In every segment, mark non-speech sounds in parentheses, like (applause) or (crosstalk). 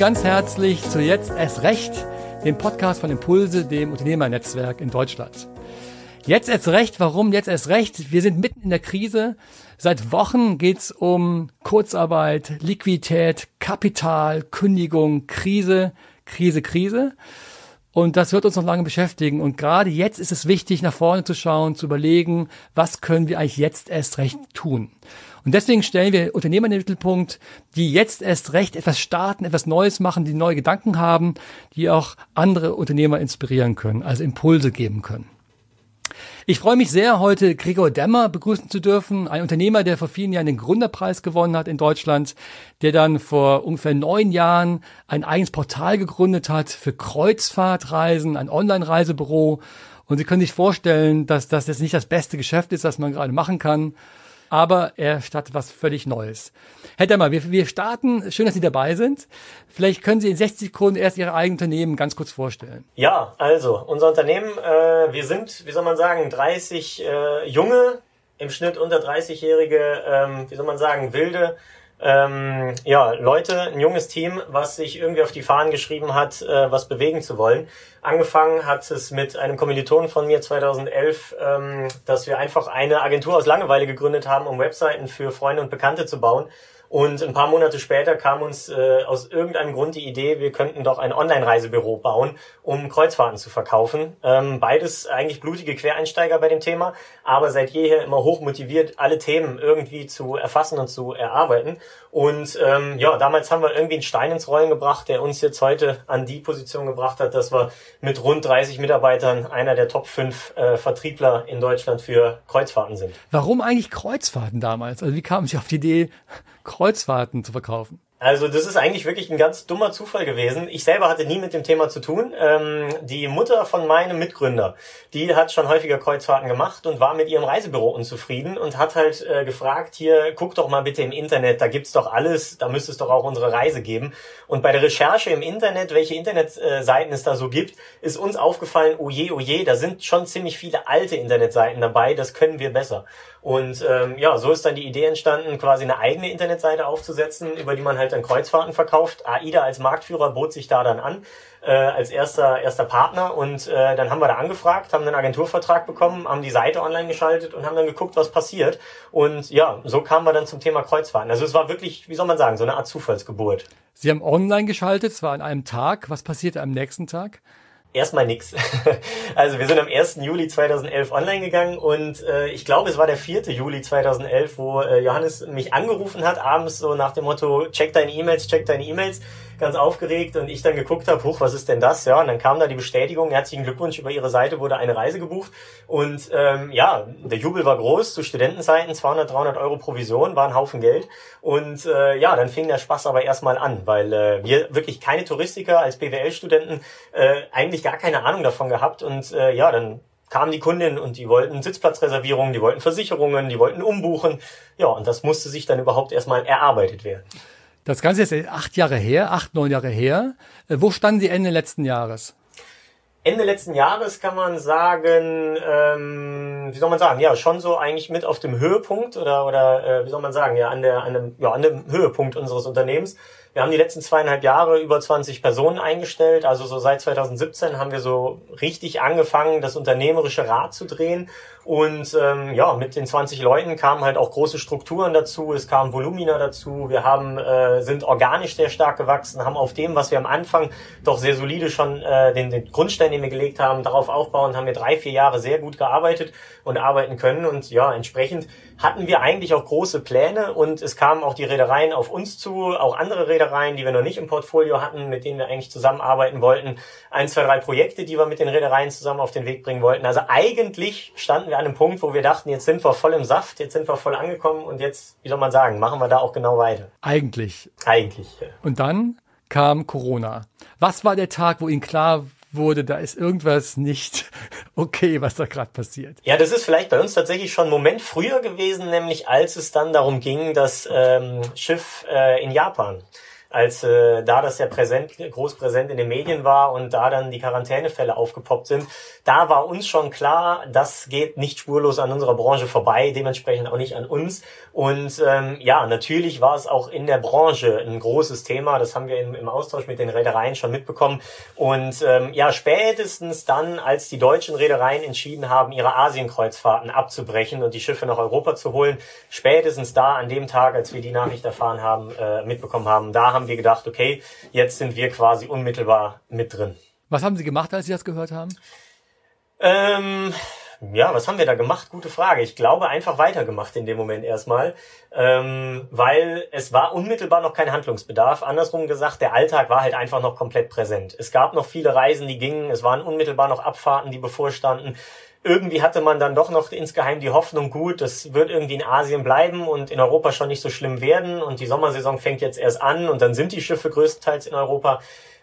ganz herzlich zu Jetzt erst recht, dem Podcast von Impulse, dem Unternehmernetzwerk in Deutschland. Jetzt erst recht, warum jetzt erst recht? Wir sind mitten in der Krise. Seit Wochen geht's um Kurzarbeit, Liquidität, Kapital, Kündigung, Krise, Krise, Krise. Und das wird uns noch lange beschäftigen. Und gerade jetzt ist es wichtig, nach vorne zu schauen, zu überlegen, was können wir eigentlich jetzt erst recht tun. Und deswegen stellen wir Unternehmer in den Mittelpunkt, die jetzt erst recht etwas starten, etwas Neues machen, die neue Gedanken haben, die auch andere Unternehmer inspirieren können, also Impulse geben können. Ich freue mich sehr, heute Gregor Demmer begrüßen zu dürfen, ein Unternehmer, der vor vielen Jahren den Gründerpreis gewonnen hat in Deutschland, der dann vor ungefähr neun Jahren ein eigenes Portal gegründet hat für Kreuzfahrtreisen, ein Online-Reisebüro. Und Sie können sich vorstellen, dass das jetzt nicht das beste Geschäft ist, das man gerade machen kann aber er startet was völlig Neues. Herr Demmer, wir, wir starten. Schön, dass Sie dabei sind. Vielleicht können Sie in 60 Sekunden erst Ihr eigenes Unternehmen ganz kurz vorstellen. Ja, also unser Unternehmen, äh, wir sind, wie soll man sagen, 30 äh, junge, im Schnitt unter 30-jährige, ähm, wie soll man sagen, wilde ähm, ja, Leute, ein junges Team, was sich irgendwie auf die Fahnen geschrieben hat, äh, was bewegen zu wollen. Angefangen hat es mit einem Kommilitonen von mir 2011, ähm, dass wir einfach eine Agentur aus Langeweile gegründet haben, um Webseiten für Freunde und Bekannte zu bauen. Und ein paar Monate später kam uns äh, aus irgendeinem Grund die Idee, wir könnten doch ein Online-Reisebüro bauen, um Kreuzfahrten zu verkaufen. Ähm, beides eigentlich blutige Quereinsteiger bei dem Thema, aber seit jeher immer hoch motiviert, alle Themen irgendwie zu erfassen und zu erarbeiten. Und ähm, ja, damals haben wir irgendwie einen Stein ins Rollen gebracht, der uns jetzt heute an die Position gebracht hat, dass wir mit rund 30 Mitarbeitern einer der Top 5 äh, Vertriebler in Deutschland für Kreuzfahrten sind. Warum eigentlich Kreuzfahrten damals? Also wie kam Sie auf die Idee, Kreuzfahrten zu verkaufen? Also das ist eigentlich wirklich ein ganz dummer Zufall gewesen. Ich selber hatte nie mit dem Thema zu tun. Ähm, die Mutter von meinem Mitgründer, die hat schon häufiger Kreuzfahrten gemacht und war mit ihrem Reisebüro unzufrieden und hat halt äh, gefragt, hier, guck doch mal bitte im Internet, da gibt's doch alles, da müsste es doch auch unsere Reise geben. Und bei der Recherche im Internet, welche Internetseiten es da so gibt, ist uns aufgefallen, oh je, oh je, da sind schon ziemlich viele alte Internetseiten dabei, das können wir besser. Und ähm, ja, so ist dann die Idee entstanden, quasi eine eigene Internetseite aufzusetzen, über die man halt dann Kreuzfahrten verkauft. AIDA als Marktführer bot sich da dann an, äh, als erster, erster Partner. Und äh, dann haben wir da angefragt, haben einen Agenturvertrag bekommen, haben die Seite online geschaltet und haben dann geguckt, was passiert. Und ja, so kamen wir dann zum Thema Kreuzfahrten. Also es war wirklich, wie soll man sagen, so eine Art Zufallsgeburt. Sie haben online geschaltet, es war an einem Tag. Was passierte am nächsten Tag? Erstmal nix. (laughs) Also wir sind am 1. Juli 2011 online gegangen und äh, ich glaube, es war der 4. Juli 2011, wo äh, Johannes mich angerufen hat, abends so nach dem Motto, check deine E-Mails, check deine E-Mails ganz aufgeregt und ich dann geguckt habe, huch, was ist denn das? Ja, und dann kam da die Bestätigung, herzlichen Glückwunsch, über Ihre Seite wurde eine Reise gebucht und ähm, ja, der Jubel war groß, zu Studentenzeiten 200, 300 Euro Provision, war ein Haufen Geld und äh, ja, dann fing der Spaß aber erstmal an, weil äh, wir wirklich keine Touristiker als BWL-Studenten äh, eigentlich gar keine Ahnung davon gehabt und äh, ja, dann kamen die Kundinnen und die wollten Sitzplatzreservierungen, die wollten Versicherungen, die wollten umbuchen. Ja, und das musste sich dann überhaupt erstmal erarbeitet werden. Das Ganze ist acht Jahre her, acht, neun Jahre her. Äh, wo standen Sie Ende letzten Jahres? Ende letzten Jahres kann man sagen, ähm, wie soll man sagen, ja, schon so eigentlich mit auf dem Höhepunkt oder oder äh, wie soll man sagen, ja, an der an dem, ja, an dem Höhepunkt unseres Unternehmens. Wir haben die letzten zweieinhalb Jahre über 20 Personen eingestellt. Also so seit 2017 haben wir so richtig angefangen, das unternehmerische Rad zu drehen. Und ähm, ja, mit den 20 Leuten kamen halt auch große Strukturen dazu, es kamen Volumina dazu, wir haben, äh, sind organisch sehr stark gewachsen, haben auf dem, was wir am Anfang doch sehr solide schon äh, den, den Grundstein, den wir gelegt haben, darauf aufbauen, haben wir drei, vier Jahre sehr gut gearbeitet und arbeiten können. Und ja, entsprechend hatten wir eigentlich auch große Pläne und es kamen auch die Reedereien auf uns zu, auch andere Reedereien, die wir noch nicht im Portfolio hatten, mit denen wir eigentlich zusammenarbeiten wollten. Ein, zwei, drei Projekte, die wir mit den Reedereien zusammen auf den Weg bringen wollten. Also eigentlich standen wir an einem Punkt, wo wir dachten, jetzt sind wir voll im Saft, jetzt sind wir voll angekommen und jetzt, wie soll man sagen, machen wir da auch genau weiter. Eigentlich. Eigentlich. Ja. Und dann kam Corona. Was war der Tag, wo Ihnen klar wurde, da ist irgendwas nicht okay, was da gerade passiert. Ja, das ist vielleicht bei uns tatsächlich schon ein Moment früher gewesen, nämlich als es dann darum ging, das ähm, Schiff äh, in Japan als äh, da das ja präsent, groß präsent in den Medien war und da dann die Quarantänefälle aufgepoppt sind, da war uns schon klar, das geht nicht spurlos an unserer Branche vorbei, dementsprechend auch nicht an uns. Und ähm, ja, natürlich war es auch in der Branche ein großes Thema. Das haben wir im, im Austausch mit den Reedereien schon mitbekommen. Und ähm, ja, spätestens dann, als die deutschen Reedereien entschieden haben, ihre Asienkreuzfahrten abzubrechen und die Schiffe nach Europa zu holen, spätestens da an dem Tag, als wir die Nachricht erfahren haben, äh, mitbekommen haben, da haben wir gedacht, okay, jetzt sind wir quasi unmittelbar mit drin. Was haben Sie gemacht, als Sie das gehört haben? Ähm, ja, was haben wir da gemacht? Gute Frage. Ich glaube, einfach weitergemacht in dem Moment erstmal, ähm, weil es war unmittelbar noch kein Handlungsbedarf. Andersrum gesagt, der Alltag war halt einfach noch komplett präsent. Es gab noch viele Reisen, die gingen. Es waren unmittelbar noch Abfahrten, die bevorstanden irgendwie hatte man dann doch noch insgeheim die Hoffnung, gut, das wird irgendwie in Asien bleiben und in Europa schon nicht so schlimm werden und die Sommersaison fängt jetzt erst an und dann sind die Schiffe größtenteils in Europa.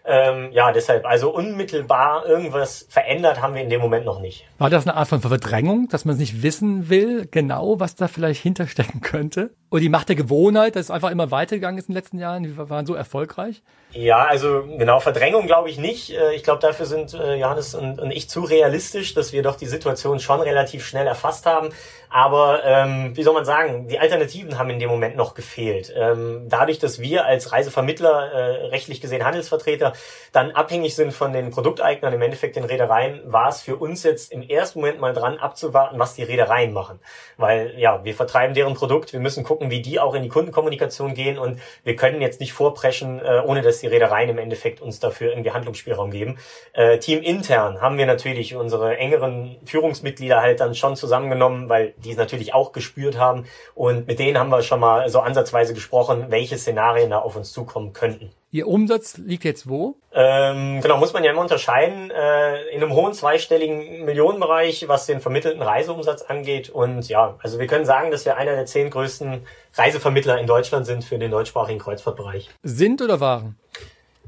Ähm, ja, deshalb, also unmittelbar irgendwas verändert haben wir in dem Moment noch nicht. War das eine Art von Verdrängung, dass man nicht wissen will, genau, was da vielleicht hinterstecken könnte? Oder die Macht der Gewohnheit, dass es einfach immer weitergegangen ist in den letzten Jahren, die waren so erfolgreich? Ja, also genau, Verdrängung glaube ich nicht. Äh, ich glaube, dafür sind äh, Johannes und, und ich zu realistisch, dass wir doch die Situation schon relativ schnell erfasst haben. Aber ähm, wie soll man sagen, die Alternativen haben in dem Moment noch gefehlt. Ähm, dadurch, dass wir als Reisevermittler, äh, rechtlich gesehen Handelsvertreter, dann abhängig sind von den Produkteignern, im Endeffekt den Reedereien, war es für uns jetzt im ersten Moment mal dran abzuwarten, was die Reedereien machen. Weil ja, wir vertreiben deren Produkt, wir müssen gucken, wie die auch in die Kundenkommunikation gehen und wir können jetzt nicht vorpreschen, äh, ohne dass die Reedereien im Endeffekt uns dafür irgendwie Handlungsspielraum geben. Äh, Team intern haben wir natürlich unsere engeren Führungsmitglieder halt dann schon zusammengenommen, weil die es natürlich auch gespürt haben. Und mit denen haben wir schon mal so ansatzweise gesprochen, welche Szenarien da auf uns zukommen könnten. Ihr Umsatz liegt jetzt wo? Ähm, genau, muss man ja immer unterscheiden. Äh, in einem hohen zweistelligen Millionenbereich, was den vermittelten Reiseumsatz angeht. Und ja, also wir können sagen, dass wir einer der zehn größten Reisevermittler in Deutschland sind für den deutschsprachigen Kreuzfahrtbereich. Sind oder waren?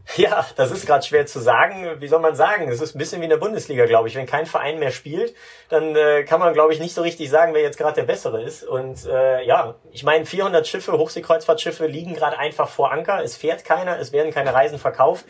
(laughs) Ja, das ist gerade schwer zu sagen. Wie soll man sagen? Es ist ein bisschen wie in der Bundesliga, glaube ich. Wenn kein Verein mehr spielt, dann äh, kann man, glaube ich, nicht so richtig sagen, wer jetzt gerade der Bessere ist. Und äh, ja, ich meine, 400 Schiffe, Hochseekreuzfahrtschiffe liegen gerade einfach vor Anker. Es fährt keiner, es werden keine Reisen verkauft.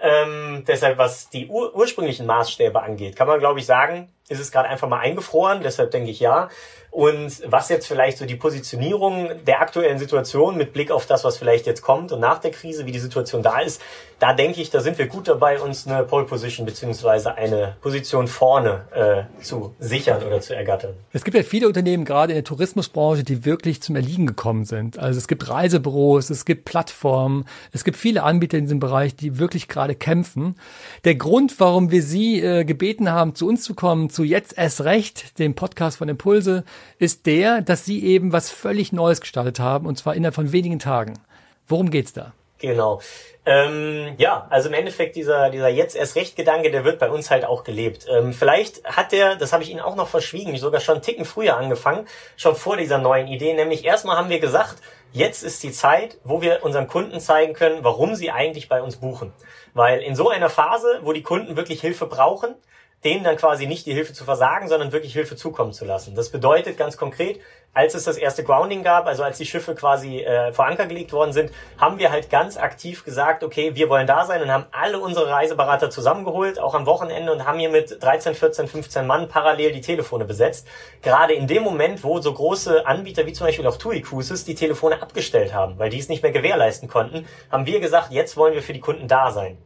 Ähm, deshalb, was die ur ursprünglichen Maßstäbe angeht, kann man, glaube ich, sagen, ist es gerade einfach mal eingefroren. Deshalb denke ich ja. Und was jetzt vielleicht so die Positionierung der aktuellen Situation mit Blick auf das, was vielleicht jetzt kommt und nach der Krise, wie die Situation da ist, da denke ich, da sind wir gut dabei, uns eine Pole Position beziehungsweise eine Position vorne äh, zu sichern oder zu ergattern. Es gibt ja viele Unternehmen, gerade in der Tourismusbranche, die wirklich zum Erliegen gekommen sind. Also es gibt Reisebüros, es gibt Plattformen, es gibt viele Anbieter in diesem Bereich, die wirklich gerade kämpfen. Der Grund, warum wir Sie äh, gebeten haben, zu uns zu kommen, zu Jetzt erst recht, dem Podcast von Impulse, ist der, dass Sie eben was völlig Neues gestartet haben, und zwar innerhalb von wenigen Tagen. Worum geht's da? Genau. Ähm, ja, also im Endeffekt dieser, dieser jetzt erst recht Gedanke, der wird bei uns halt auch gelebt. Ähm, vielleicht hat der, das habe ich Ihnen auch noch verschwiegen, sogar schon einen Ticken früher angefangen, schon vor dieser neuen Idee. Nämlich erstmal haben wir gesagt, jetzt ist die Zeit, wo wir unseren Kunden zeigen können, warum sie eigentlich bei uns buchen. Weil in so einer Phase, wo die Kunden wirklich Hilfe brauchen, denen dann quasi nicht die Hilfe zu versagen, sondern wirklich Hilfe zukommen zu lassen. Das bedeutet ganz konkret, als es das erste Grounding gab, also als die Schiffe quasi äh, vor Anker gelegt worden sind, haben wir halt ganz aktiv gesagt, okay, wir wollen da sein und haben alle unsere Reiseberater zusammengeholt, auch am Wochenende und haben hier mit 13, 14, 15 Mann parallel die Telefone besetzt. Gerade in dem Moment, wo so große Anbieter wie zum Beispiel auch TUI Cruises die Telefone abgestellt haben, weil die es nicht mehr gewährleisten konnten, haben wir gesagt, jetzt wollen wir für die Kunden da sein.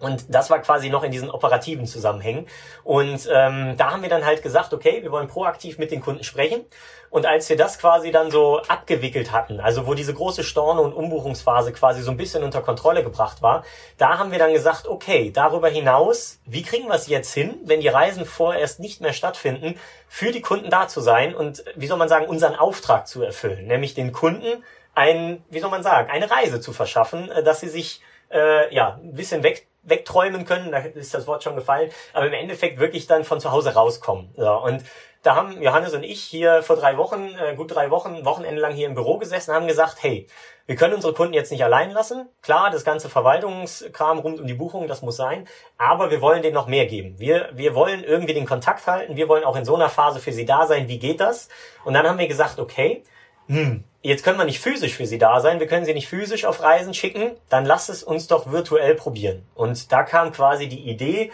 Und das war quasi noch in diesen operativen Zusammenhängen. Und ähm, da haben wir dann halt gesagt, okay, wir wollen proaktiv mit den Kunden sprechen. Und als wir das quasi dann so abgewickelt hatten, also wo diese große Storno- und Umbuchungsphase quasi so ein bisschen unter Kontrolle gebracht war, da haben wir dann gesagt, okay, darüber hinaus, wie kriegen wir es jetzt hin, wenn die Reisen vorerst nicht mehr stattfinden, für die Kunden da zu sein und, wie soll man sagen, unseren Auftrag zu erfüllen, nämlich den Kunden ein, wie soll man sagen, eine Reise zu verschaffen, äh, dass sie sich äh, ja ein bisschen weg wegträumen können, da ist das Wort schon gefallen, aber im Endeffekt wirklich dann von zu Hause rauskommen. So, und da haben Johannes und ich hier vor drei Wochen, äh, gut drei Wochen, Wochenende lang hier im Büro gesessen, haben gesagt, hey, wir können unsere Kunden jetzt nicht allein lassen. Klar, das ganze Verwaltungskram rund um die Buchung, das muss sein. Aber wir wollen denen noch mehr geben. Wir, wir wollen irgendwie den Kontakt halten. Wir wollen auch in so einer Phase für sie da sein. Wie geht das? Und dann haben wir gesagt, okay, hm, jetzt können wir nicht physisch für sie da sein, wir können sie nicht physisch auf Reisen schicken, dann lasst es uns doch virtuell probieren. Und da kam quasi die Idee,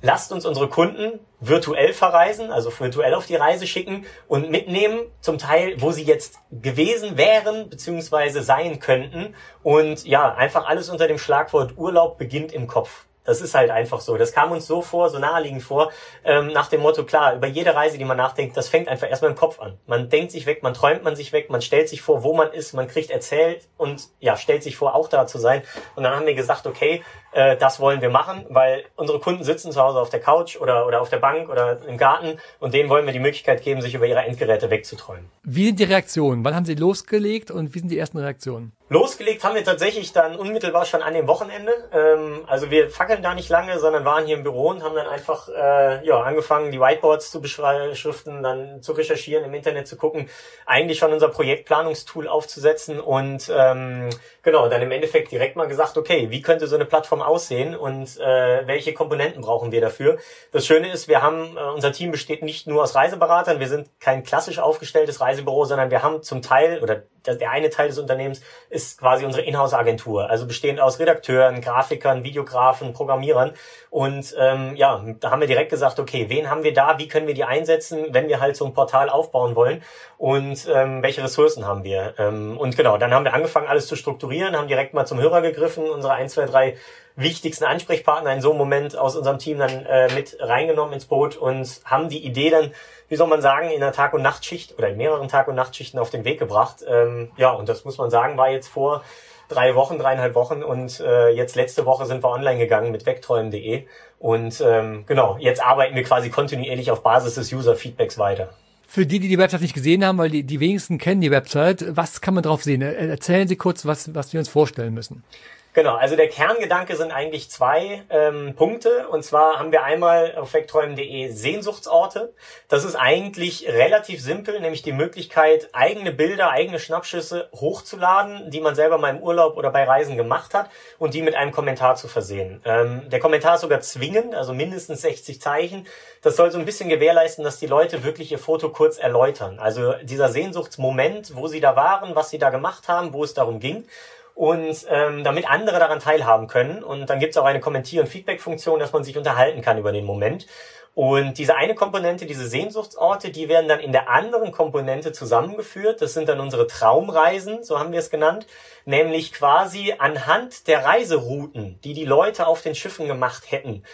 lasst uns unsere Kunden virtuell verreisen, also virtuell auf die Reise schicken und mitnehmen, zum Teil, wo sie jetzt gewesen wären, beziehungsweise sein könnten. Und ja, einfach alles unter dem Schlagwort Urlaub beginnt im Kopf. Das ist halt einfach so. Das kam uns so vor, so naheliegend vor, ähm, nach dem Motto, klar, über jede Reise, die man nachdenkt, das fängt einfach erstmal im Kopf an. Man denkt sich weg, man träumt man sich weg, man stellt sich vor, wo man ist, man kriegt erzählt und ja, stellt sich vor, auch da zu sein. Und dann haben wir gesagt, okay, äh, das wollen wir machen, weil unsere Kunden sitzen zu Hause auf der Couch oder, oder auf der Bank oder im Garten und denen wollen wir die Möglichkeit geben, sich über ihre Endgeräte wegzuträumen. Wie sind die Reaktionen? Wann haben Sie losgelegt und wie sind die ersten Reaktionen? Losgelegt haben wir tatsächlich dann unmittelbar schon an dem Wochenende. Ähm, also wir fackeln da nicht lange, sondern waren hier im Büro und haben dann einfach äh, ja, angefangen, die Whiteboards zu beschriften, dann zu recherchieren, im Internet zu gucken, eigentlich schon unser Projektplanungstool aufzusetzen und ähm, genau, dann im Endeffekt direkt mal gesagt, okay, wie könnte so eine Plattform aussehen und äh, welche Komponenten brauchen wir dafür? Das Schöne ist, wir haben, äh, unser Team besteht nicht nur aus Reiseberatern, wir sind kein klassisch aufgestelltes Reisebüro, sondern wir haben zum Teil oder der eine Teil des Unternehmens ist quasi unsere Inhouse-Agentur, also bestehend aus Redakteuren, Grafikern, Videografen, Programmierern. Und ähm, ja, da haben wir direkt gesagt, okay, wen haben wir da, wie können wir die einsetzen, wenn wir halt so ein Portal aufbauen wollen und ähm, welche Ressourcen haben wir. Ähm, und genau, dann haben wir angefangen, alles zu strukturieren, haben direkt mal zum Hörer gegriffen, unsere ein, zwei, drei wichtigsten Ansprechpartner in so einem Moment aus unserem Team dann äh, mit reingenommen ins Boot und haben die Idee dann, wie soll man sagen, in einer Tag- und Nachtschicht oder in mehreren Tag- und Nachtschichten auf den Weg gebracht. Ähm, ja, und das muss man sagen, war jetzt vor drei Wochen, dreieinhalb Wochen und äh, jetzt letzte Woche sind wir online gegangen mit wegträumen.de und ähm, genau, jetzt arbeiten wir quasi kontinuierlich auf Basis des User-Feedbacks weiter. Für die, die die Website nicht gesehen haben, weil die, die wenigsten kennen die Website, was kann man drauf sehen? Erzählen Sie kurz, was, was wir uns vorstellen müssen. Genau, also der Kerngedanke sind eigentlich zwei ähm, Punkte. Und zwar haben wir einmal auf wegträumen.de Sehnsuchtsorte. Das ist eigentlich relativ simpel, nämlich die Möglichkeit, eigene Bilder, eigene Schnappschüsse hochzuladen, die man selber mal im Urlaub oder bei Reisen gemacht hat und die mit einem Kommentar zu versehen. Ähm, der Kommentar ist sogar zwingend, also mindestens 60 Zeichen. Das soll so ein bisschen gewährleisten, dass die Leute wirklich ihr Foto kurz erläutern. Also dieser Sehnsuchtsmoment, wo sie da waren, was sie da gemacht haben, wo es darum ging und ähm, damit andere daran teilhaben können. Und dann gibt es auch eine Kommentier- und Feedback-Funktion, dass man sich unterhalten kann über den Moment. Und diese eine Komponente, diese Sehnsuchtsorte, die werden dann in der anderen Komponente zusammengeführt. Das sind dann unsere Traumreisen, so haben wir es genannt. Nämlich quasi anhand der Reiserouten, die die Leute auf den Schiffen gemacht hätten,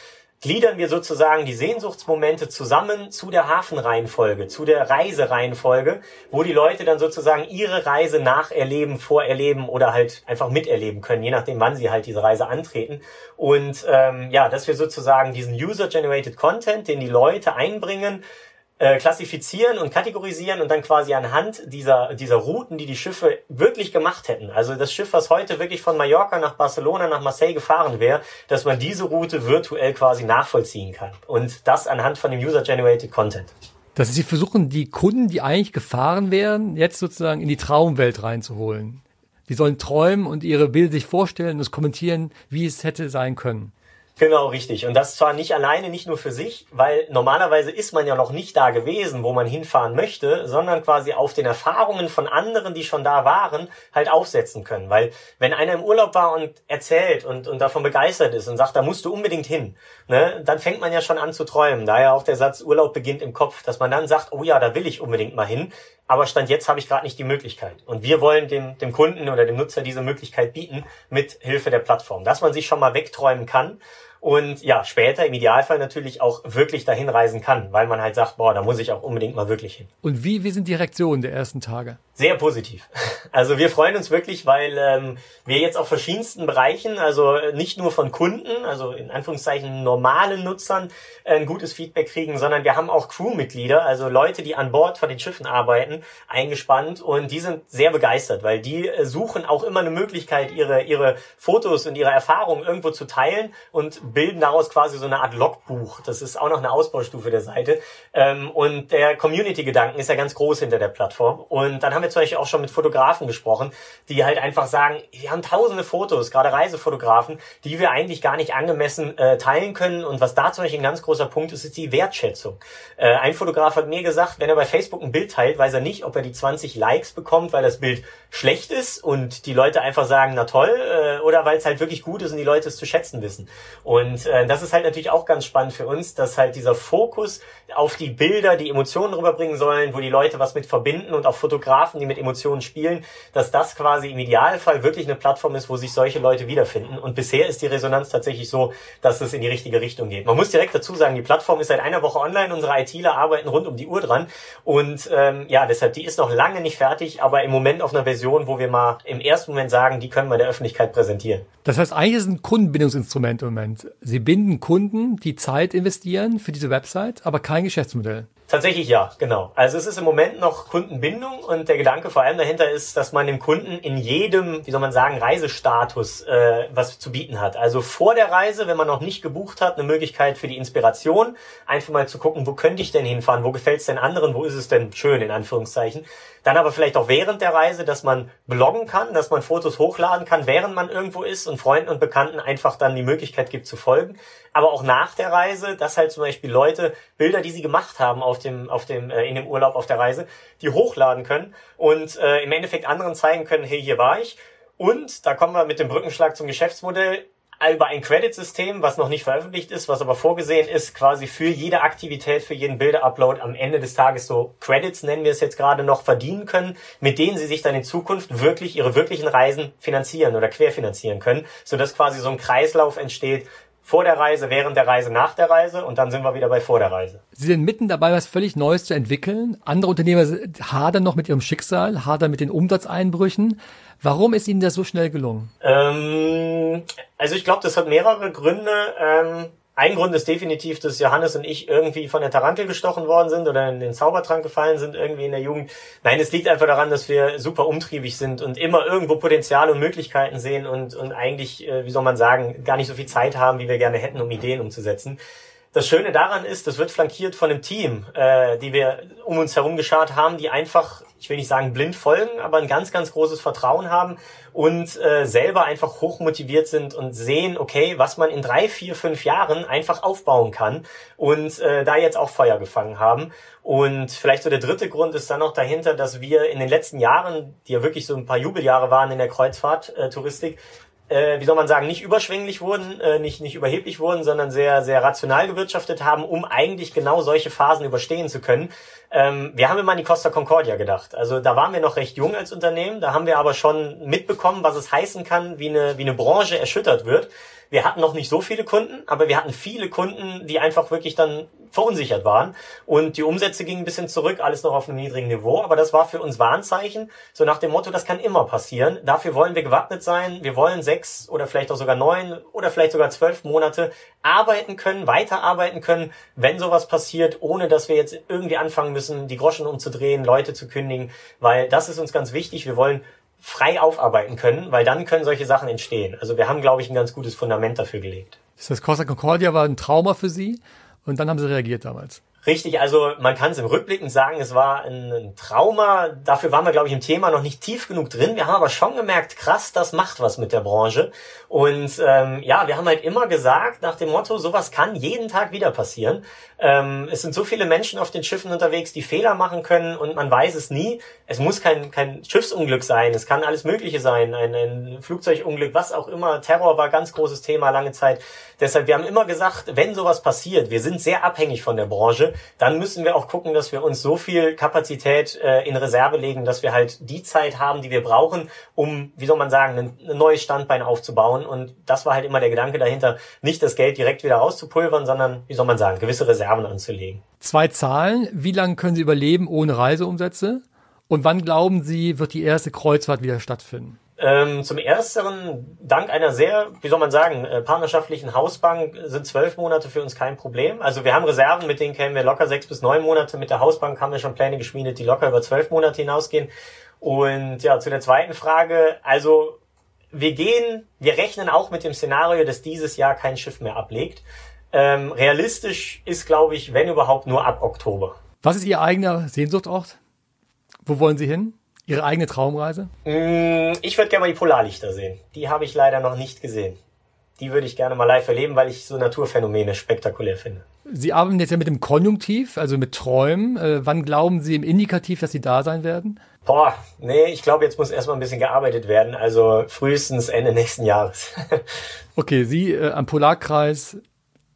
gliedern wir sozusagen die Sehnsuchtsmomente zusammen zu der Hafenreihenfolge, zu der Reisereihenfolge, wo die Leute dann sozusagen ihre Reise nacherleben, vorerleben oder halt einfach miterleben können, je nachdem, wann sie halt diese Reise antreten. Und ähm, ja, dass wir sozusagen diesen User-Generated Content, den die Leute einbringen, äh, klassifizieren und kategorisieren und dann quasi anhand dieser, dieser Routen, die die Schiffe wirklich gemacht hätten, also das Schiff, was heute wirklich von Mallorca nach Barcelona, nach Marseille gefahren wäre, dass man diese Route virtuell quasi nachvollziehen kann. Und das anhand von dem User-Generated Content. Das heißt, Sie versuchen, die Kunden, die eigentlich gefahren wären, jetzt sozusagen in die Traumwelt reinzuholen. Die sollen träumen und ihre Bilder sich vorstellen und es kommentieren, wie es hätte sein können. Genau, richtig. Und das zwar nicht alleine, nicht nur für sich, weil normalerweise ist man ja noch nicht da gewesen, wo man hinfahren möchte, sondern quasi auf den Erfahrungen von anderen, die schon da waren, halt aufsetzen können. Weil wenn einer im Urlaub war und erzählt und, und davon begeistert ist und sagt, da musst du unbedingt hin, ne, dann fängt man ja schon an zu träumen. Daher auch der Satz, Urlaub beginnt im Kopf, dass man dann sagt, oh ja, da will ich unbedingt mal hin. Aber Stand jetzt habe ich gerade nicht die Möglichkeit. Und wir wollen dem, dem Kunden oder dem Nutzer diese Möglichkeit bieten mit Hilfe der Plattform, dass man sich schon mal wegträumen kann und ja, später im Idealfall natürlich auch wirklich dahin reisen kann, weil man halt sagt, boah, da muss ich auch unbedingt mal wirklich hin. Und wie, wie sind die Reaktionen der ersten Tage? Sehr positiv. (laughs) Also wir freuen uns wirklich, weil ähm, wir jetzt auf verschiedensten Bereichen, also nicht nur von Kunden, also in Anführungszeichen normalen Nutzern, ein gutes Feedback kriegen, sondern wir haben auch Crewmitglieder, also Leute, die an Bord von den Schiffen arbeiten, eingespannt und die sind sehr begeistert, weil die suchen auch immer eine Möglichkeit, ihre, ihre Fotos und ihre Erfahrungen irgendwo zu teilen und bilden daraus quasi so eine Art Logbuch. Das ist auch noch eine Ausbaustufe der Seite. Ähm, und der Community-Gedanken ist ja ganz groß hinter der Plattform. Und dann haben wir zum Beispiel auch schon mit Fotografen gesprochen, die halt einfach sagen, wir haben tausende Fotos, gerade Reisefotografen, die wir eigentlich gar nicht angemessen äh, teilen können. Und was da zum Beispiel ein ganz großer Punkt ist, ist die Wertschätzung. Äh, ein Fotograf hat mir gesagt, wenn er bei Facebook ein Bild teilt, weiß er nicht, ob er die 20 Likes bekommt, weil das Bild schlecht ist und die Leute einfach sagen, na toll, äh, oder weil es halt wirklich gut ist und die Leute es zu schätzen wissen. Und äh, das ist halt natürlich auch ganz spannend für uns, dass halt dieser Fokus auf die Bilder, die Emotionen rüberbringen sollen, wo die Leute was mit verbinden und auch Fotografen, die mit Emotionen spielen, dass das quasi im Idealfall wirklich eine Plattform ist, wo sich solche Leute wiederfinden. Und bisher ist die Resonanz tatsächlich so, dass es in die richtige Richtung geht. Man muss direkt dazu sagen, die Plattform ist seit einer Woche online, unsere ITler arbeiten rund um die Uhr dran und ähm, ja, deshalb, die ist noch lange nicht fertig, aber im Moment auf einer Version, wo wir mal im ersten Moment sagen, die können wir der Öffentlichkeit präsentieren. Das heißt, eigentlich ist es ein Kundenbindungsinstrument im Moment. Sie binden Kunden, die Zeit investieren für diese Website, aber kein Geschäftsmodell. Tatsächlich ja, genau. Also es ist im Moment noch Kundenbindung und der Gedanke vor allem dahinter ist, dass man dem Kunden in jedem, wie soll man sagen, Reisestatus äh, was zu bieten hat. Also vor der Reise, wenn man noch nicht gebucht hat, eine Möglichkeit für die Inspiration, einfach mal zu gucken, wo könnte ich denn hinfahren, wo gefällt es denn anderen, wo ist es denn schön, in Anführungszeichen. Dann aber vielleicht auch während der Reise, dass man bloggen kann, dass man Fotos hochladen kann, während man irgendwo ist und Freunden und Bekannten einfach dann die Möglichkeit gibt zu folgen. Aber auch nach der Reise, dass halt zum Beispiel Leute Bilder, die sie gemacht haben auf dem, auf dem, äh, in dem Urlaub auf der Reise, die hochladen können und äh, im Endeffekt anderen zeigen können, hey, hier war ich. Und da kommen wir mit dem Brückenschlag zum Geschäftsmodell über ein Credit-System, was noch nicht veröffentlicht ist, was aber vorgesehen ist, quasi für jede Aktivität, für jeden Bilder-Upload am Ende des Tages so Credits, nennen wir es jetzt gerade noch, verdienen können, mit denen sie sich dann in Zukunft wirklich ihre wirklichen Reisen finanzieren oder querfinanzieren können, sodass quasi so ein Kreislauf entsteht, vor der Reise, während der Reise, nach der Reise und dann sind wir wieder bei vor der Reise. Sie sind mitten dabei, was völlig Neues zu entwickeln. Andere Unternehmer hadern noch mit ihrem Schicksal, hadern mit den Umsatzeinbrüchen. Warum ist Ihnen das so schnell gelungen? Ähm, also ich glaube, das hat mehrere Gründe. Ähm, ein Grund ist definitiv, dass Johannes und ich irgendwie von der Tarantel gestochen worden sind oder in den Zaubertrank gefallen sind irgendwie in der Jugend. Nein, es liegt einfach daran, dass wir super umtriebig sind und immer irgendwo Potenziale und Möglichkeiten sehen und, und eigentlich, äh, wie soll man sagen, gar nicht so viel Zeit haben, wie wir gerne hätten, um Ideen umzusetzen. Das Schöne daran ist, das wird flankiert von einem Team, äh, die wir um uns herum geschart haben, die einfach ich will nicht sagen blind folgen, aber ein ganz, ganz großes Vertrauen haben und äh, selber einfach hoch motiviert sind und sehen, okay, was man in drei, vier, fünf Jahren einfach aufbauen kann und äh, da jetzt auch Feuer gefangen haben. Und vielleicht so der dritte Grund ist dann noch dahinter, dass wir in den letzten Jahren, die ja wirklich so ein paar Jubeljahre waren in der Kreuzfahrt-Touristik, äh, wie soll man sagen, nicht überschwänglich wurden, äh, nicht, nicht überheblich wurden, sondern sehr, sehr rational gewirtschaftet haben, um eigentlich genau solche Phasen überstehen zu können. Ähm, wir haben immer an die Costa Concordia gedacht. Also da waren wir noch recht jung als Unternehmen, da haben wir aber schon mitbekommen, was es heißen kann, wie eine, wie eine Branche erschüttert wird. Wir hatten noch nicht so viele Kunden, aber wir hatten viele Kunden, die einfach wirklich dann verunsichert waren. Und die Umsätze gingen ein bisschen zurück, alles noch auf einem niedrigen Niveau. Aber das war für uns Warnzeichen, so nach dem Motto, das kann immer passieren. Dafür wollen wir gewappnet sein. Wir wollen sechs oder vielleicht auch sogar neun oder vielleicht sogar zwölf Monate arbeiten können, weiterarbeiten können, wenn sowas passiert, ohne dass wir jetzt irgendwie anfangen müssen, die Groschen umzudrehen, Leute zu kündigen, weil das ist uns ganz wichtig. Wir wollen frei aufarbeiten können, weil dann können solche Sachen entstehen. Also wir haben, glaube ich, ein ganz gutes Fundament dafür gelegt. Das Costa Concordia war ein Trauma für Sie und dann haben Sie reagiert damals. Richtig, also man kann es im Rückblicken sagen, es war ein, ein, Trauma. Dafür waren wir, glaube ich, im Thema noch nicht tief genug drin. Wir haben aber schon gemerkt, krass, das macht was mit der Branche. Und ähm, ja, wir haben halt immer gesagt, nach dem Motto, sowas kann jeden Tag wieder passieren. Ähm, es sind so viele Menschen auf den Schiffen unterwegs, die Fehler machen können und man weiß es nie. Es muss kein, kein Schiffsunglück sein, es kann alles Mögliche sein, ein, ein Flugzeugunglück, was auch immer. Terror war ganz großes Thema lange Zeit. Deshalb, wir haben immer gesagt, wenn sowas passiert, wir sind sehr abhängig von der Branche, dann müssen wir auch gucken, dass wir uns so viel Kapazität äh, in Reserve legen, dass wir halt die Zeit haben, die wir brauchen, um, wie soll man sagen, ein, ein neues Standbein aufzubauen. Und das war halt immer der Gedanke dahinter, nicht das Geld direkt wieder rauszupulvern, sondern, wie soll man sagen, gewisse Reserven anzulegen. Zwei Zahlen. Wie lange können Sie überleben ohne Reiseumsätze? Und wann glauben Sie, wird die erste Kreuzfahrt wieder stattfinden? Ähm, zum Ersteren, dank einer sehr, wie soll man sagen, äh, partnerschaftlichen Hausbank sind zwölf Monate für uns kein Problem. Also wir haben Reserven, mit denen kämen wir locker sechs bis neun Monate. Mit der Hausbank haben wir schon Pläne geschmiedet, die locker über zwölf Monate hinausgehen. Und ja, zu der zweiten Frage, also wir gehen, wir rechnen auch mit dem Szenario, dass dieses Jahr kein Schiff mehr ablegt. Ähm, realistisch ist, glaube ich, wenn überhaupt nur ab Oktober. Was ist Ihr eigener Sehnsuchtort? Wo wollen Sie hin? Ihre eigene Traumreise? Mm, ich würde gerne mal die Polarlichter sehen. Die habe ich leider noch nicht gesehen. Die würde ich gerne mal live erleben, weil ich so Naturphänomene spektakulär finde. Sie arbeiten jetzt ja mit dem Konjunktiv, also mit Träumen. Äh, wann glauben Sie im Indikativ, dass Sie da sein werden? Boah, nee, ich glaube, jetzt muss erstmal ein bisschen gearbeitet werden. Also frühestens Ende nächsten Jahres. (laughs) okay, Sie äh, am Polarkreis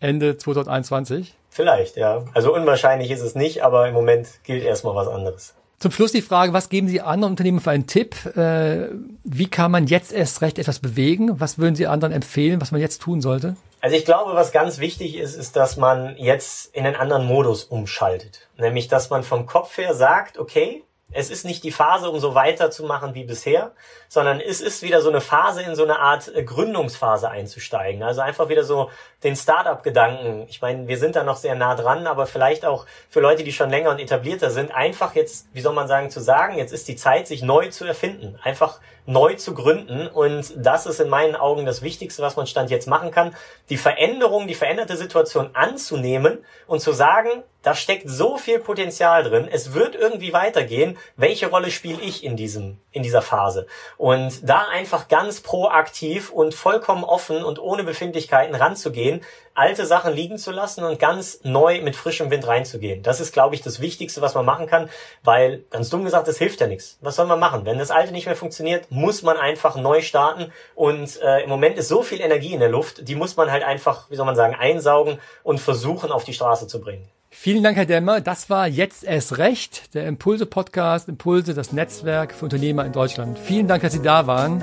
Ende 2021? Vielleicht, ja. Also unwahrscheinlich ist es nicht, aber im Moment gilt erstmal was anderes. Zum Schluss die Frage, was geben Sie anderen Unternehmen für einen Tipp? Äh, wie kann man jetzt erst recht etwas bewegen? Was würden Sie anderen empfehlen, was man jetzt tun sollte? Also ich glaube, was ganz wichtig ist, ist, dass man jetzt in einen anderen Modus umschaltet. Nämlich, dass man vom Kopf her sagt, okay, es ist nicht die Phase, um so weiterzumachen wie bisher, sondern es ist wieder so eine Phase, in so eine Art äh, Gründungsphase einzusteigen. Also einfach wieder so den Startup-Gedanken. Ich meine, wir sind da noch sehr nah dran, aber vielleicht auch für Leute, die schon länger und etablierter sind, einfach jetzt, wie soll man sagen, zu sagen, jetzt ist die Zeit, sich neu zu erfinden. Einfach neu zu gründen. Und das ist in meinen Augen das Wichtigste, was man Stand jetzt machen kann. Die Veränderung, die veränderte Situation anzunehmen und zu sagen, da steckt so viel Potenzial drin. Es wird irgendwie weitergehen. Welche Rolle spiele ich in diesem, in dieser Phase? Und da einfach ganz proaktiv und vollkommen offen und ohne Befindlichkeiten ranzugehen, alte Sachen liegen zu lassen und ganz neu mit frischem Wind reinzugehen. Das ist, glaube ich, das Wichtigste, was man machen kann, weil, ganz dumm gesagt, das hilft ja nichts. Was soll man machen? Wenn das Alte nicht mehr funktioniert, muss man einfach neu starten und äh, im Moment ist so viel Energie in der Luft, die muss man halt einfach, wie soll man sagen, einsaugen und versuchen auf die Straße zu bringen. Vielen Dank, Herr Demmer. Das war jetzt erst recht, der Impulse-Podcast, Impulse, das Netzwerk für Unternehmer in Deutschland. Vielen Dank, dass Sie da waren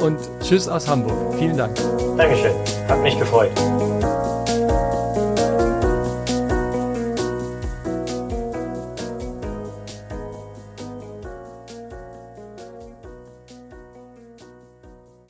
und tschüss aus Hamburg. Vielen Dank. Dankeschön. Hat mich gefreut.